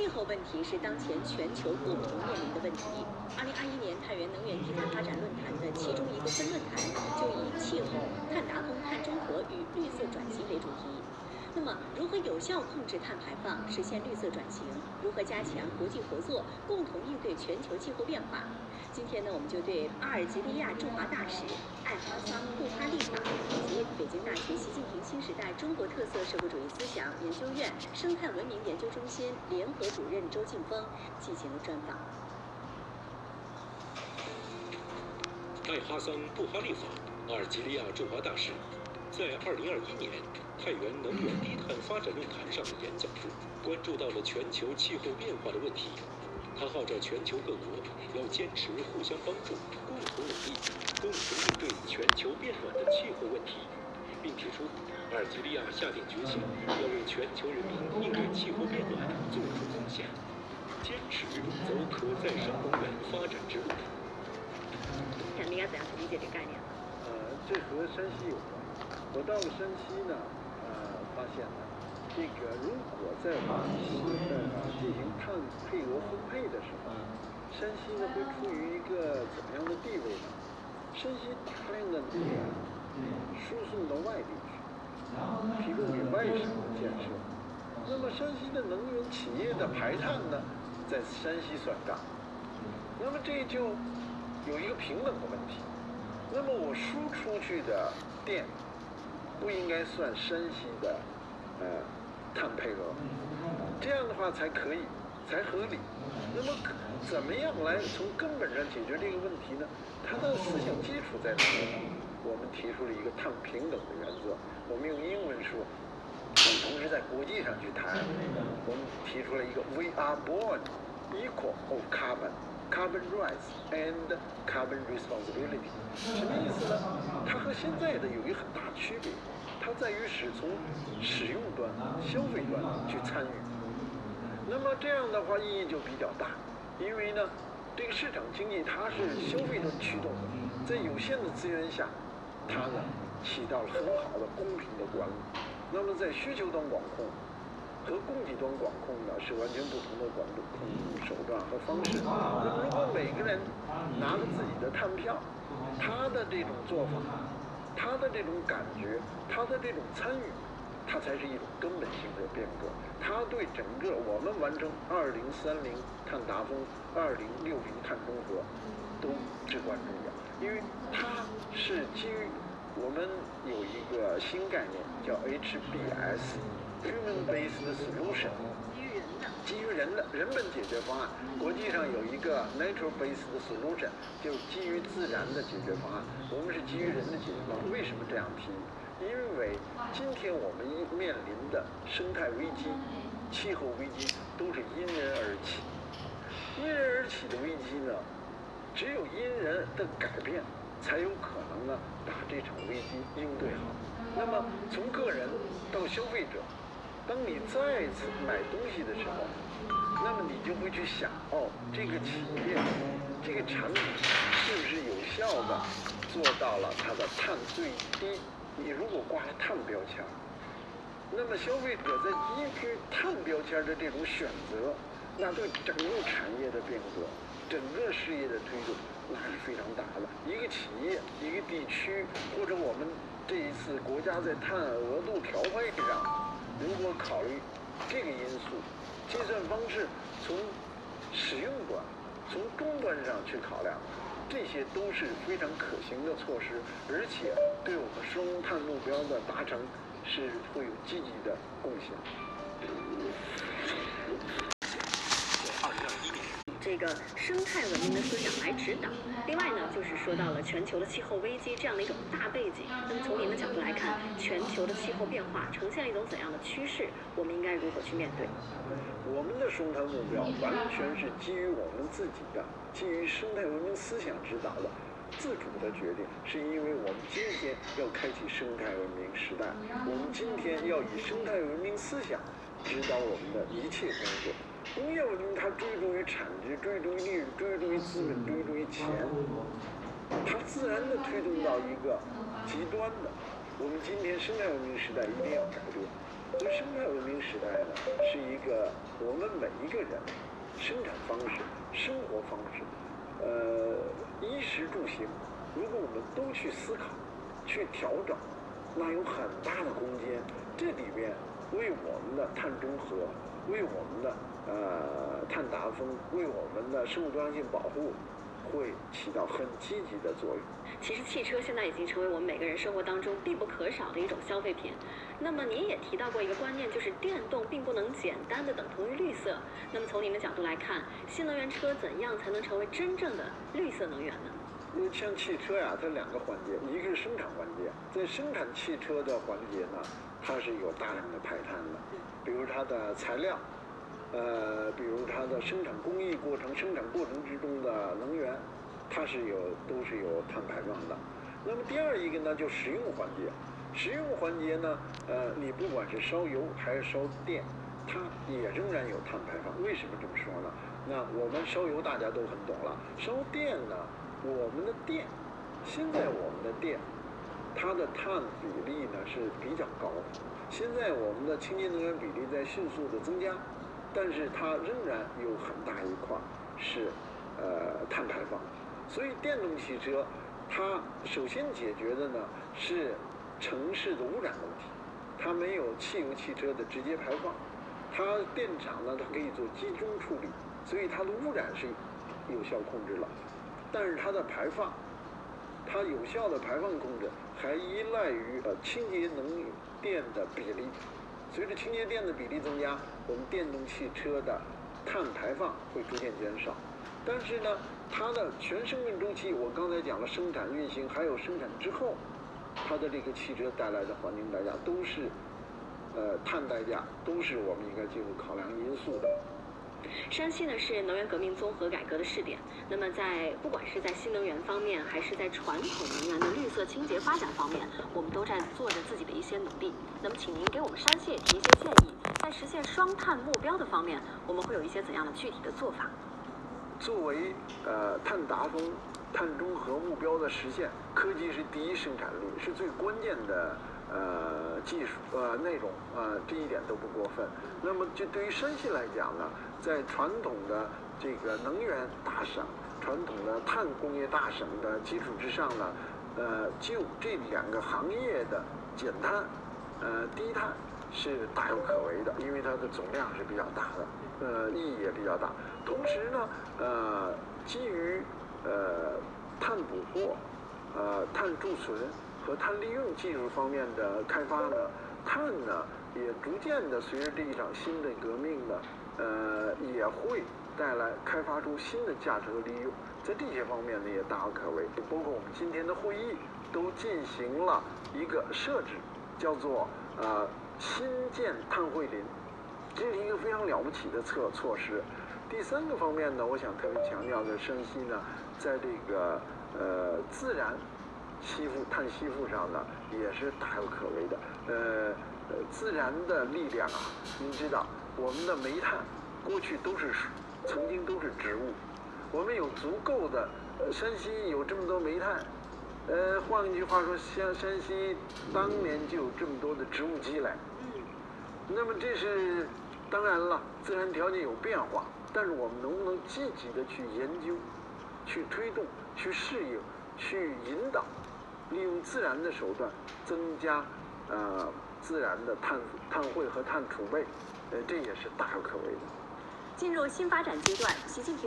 气候问题是当前全球共同面临的问题。二零二一年太原能源低碳发展论坛的其中一个分论坛就以气候、碳达峰、碳中和与绿色转型为主题。那么，如何有效控制碳排放，实现绿色转型？如何加强国际合作，共同应对全球气候变化？今天呢，我们就对阿尔及利亚驻华大使艾哈桑·布哈利法以及北京大学习近平新时代中国特色社会主义思想研究院生态文明研究中心联合主任周劲峰进行了专访。艾哈桑·布哈利法，阿尔及利亚驻华大使，在二零二一年太原能源低碳发展论坛上的演讲中，关注到了全球气候变化的问题。他号召全球各国要坚持互相帮助、共同努力，共同应对全球变暖的气候问题，并提出阿尔及利亚下定决心要为全球人民应对气候变暖做出贡献，坚持走可再生能源发展之路。想应该怎样去理解这个概念？呃，这和山西有关。我到了山西呢，呃，发现呢。这个如果在往西呃进行碳配额分配的时候，山西呢会处于一个怎么样的地位呢？山西大量的能源输送到外地去，提供给外省的建设。那么山西的能源企业的排碳呢，在山西算账。那么这就有一个平等的问题。那么我输出去的电不应该算山西的呃。碳配额，这样的话才可以，才合理。那么，怎么样来从根本上解决这个问题呢？它的思想基础在哪里？我们提出了一个碳平等的原则。我们用英文说，同时在国际上去谈，我们提出了一个 We are born equal of carbon, carbon rights and carbon responsibility。什么意思呢？它和现在的有一个很大区别。它在于是从使用端、消费端去参与，那么这样的话意义就比较大，因为呢，这个市场经济它是消费端驱动的，在有限的资源下，它呢起到了很好的公平的管理。那么在需求端管控和供给端管控呢是完全不同的管控手段和方式。如果每个人拿着自己的碳票，他的这种做法。他的这种感觉，他的这种参与，它才是一种根本性的变革。他对整个我们完成二零三零碳达峰、二零六零碳中和都至关重要，因为它是基于我们有一个新概念叫 HBS Human-based Solution）。基于人的人本解决方案，国际上有一个 natural-based solution，就基于自然的。解决方案。我们是基于人的。解决方案。为什么这样提？因为今天我们面临的。生态危机、气候危机都是因人而起。因人而起的。危机呢，只有因人的。改变，才有可能呢把这场危机应对好。那么从个人到消费者。当你再次买东西的时候，那么你就会去想，哦，这个企业、这个产品是不是有效的做到了它的碳最低？你如果挂了碳标签，那么消费者在依据碳标签的这种选择，那对整个产业的变革、整个事业的推动，那是非常大的。一个企业、一个地区，或者我们这一次国家在碳额度调配上。如果考虑这个因素，计算方式从使用端、从终端上去考量，这些都是非常可行的措施，而且对我们双碳目标的达成是会有积极的贡献。这个生态文明的思想来指导。另外呢，就是说到了全球的气候危机这样的一种大背景。那么从您的角度来看，全球的气候变化呈现了一种怎样的趋势？我们应该如何去面对？我们的生态目标完全是基于我们自己的、基于生态文明思想指导的自主的决定，是因为我们今天要开启生态文明时代，我们今天要以生态文明思想指导我们的一切工作。工业文明它追逐于产追逐于利润，追逐于资本，追逐于钱，它自然的推动到一个极端的。我们今天生态文明时代一定要改变，所以生态文明时代呢，是一个我们每一个人生产方式、生活方式，呃，衣食住行，如果我们都去思考、去调整，那有很大的空间。这里面为我们的碳中和，为我们的呃碳达峰，为我们的生物多样性保护。会起到很积极的作用。其实汽车现在已经成为我们每个人生活当中必不可少的一种消费品。那么您也提到过一个观念，就是电动并不能简单的等同于绿色。那么从您的角度来看，新能源车怎样才能成为真正的绿色能源呢？因为像汽车呀，它两个环节，一个是生产环节，在生产汽车的环节呢，它是有大量的排碳的，比如它的材料。呃，比如它的生产工艺过程、生产过程之中的能源，它是有都是有碳排放的。那么第二一个呢，就使用环节，使用环节呢，呃，你不管是烧油还是烧电，它也仍然有碳排放。为什么这么说呢？那我们烧油大家都很懂了，烧电呢，我们的电，现在我们的电，它的碳比例呢是比较高，现在我们的清洁能源比例在迅速的增加。但是它仍然有很大一块是呃碳排放，所以电动汽车它首先解决的呢是城市的污染问题，它没有汽油汽车的直接排放，它电厂呢它可以做集中处理，所以它的污染是有效控制了，但是它的排放，它有效的排放控制还依赖于呃清洁能电的比例。随着清洁电的比例增加，我们电动汽车的碳排放会逐渐减少。但是呢，它的全生命周期，我刚才讲了，生产、运行还有生产之后，它的这个汽车带来的环境代价都是，呃，碳代价都是我们应该进入考量因素的。山西呢是能源革命综合改革的试点，那么在不管是在新能源方面，还是在传统能源的绿色清洁发展方面，我们都在做着自己的一些努力。那么，请您给我们山西也提一些建议，在实现双碳目标的方面，我们会有一些怎样的具体的做法？作为呃碳达峰、碳中和目标的实现，科技是第一生产力，是最关键的。呃，技术呃内容呃这一点都不过分。那么就对于山西来讲呢，在传统的这个能源大省、传统的碳工业大省的基础之上呢，呃，就这两个行业的减碳、呃低碳是大有可为的，因为它的总量是比较大的，呃意义也比较大。同时呢，呃，基于呃碳捕获、呃碳贮存。和碳利用技术方面的开发呢，碳呢也逐渐的随着这一场新的革命呢，呃也会带来开发出新的价值和利用，在这些方面呢也大有可为。包括我们今天的会议都进行了一个设置，叫做呃新建碳汇林，这是一个非常了不起的措措施。第三个方面呢，我想特别强调的，山西呢在这个呃自然。吸附碳吸附上呢，也是大有可为的。呃呃，自然的力量啊，您知道，我们的煤炭过去都是曾经都是植物，我们有足够的，呃，山西有这么多煤炭，呃，换一句话说，像山西当年就有这么多的植物基来。嗯。那么这是当然了，自然条件有变化，但是我们能不能积极的去研究、去推动、去适应、去引导？利用自然的手段增加，呃，自然的碳碳汇和碳储备，呃，这也是大有可为的。进入新发展阶段，习近平。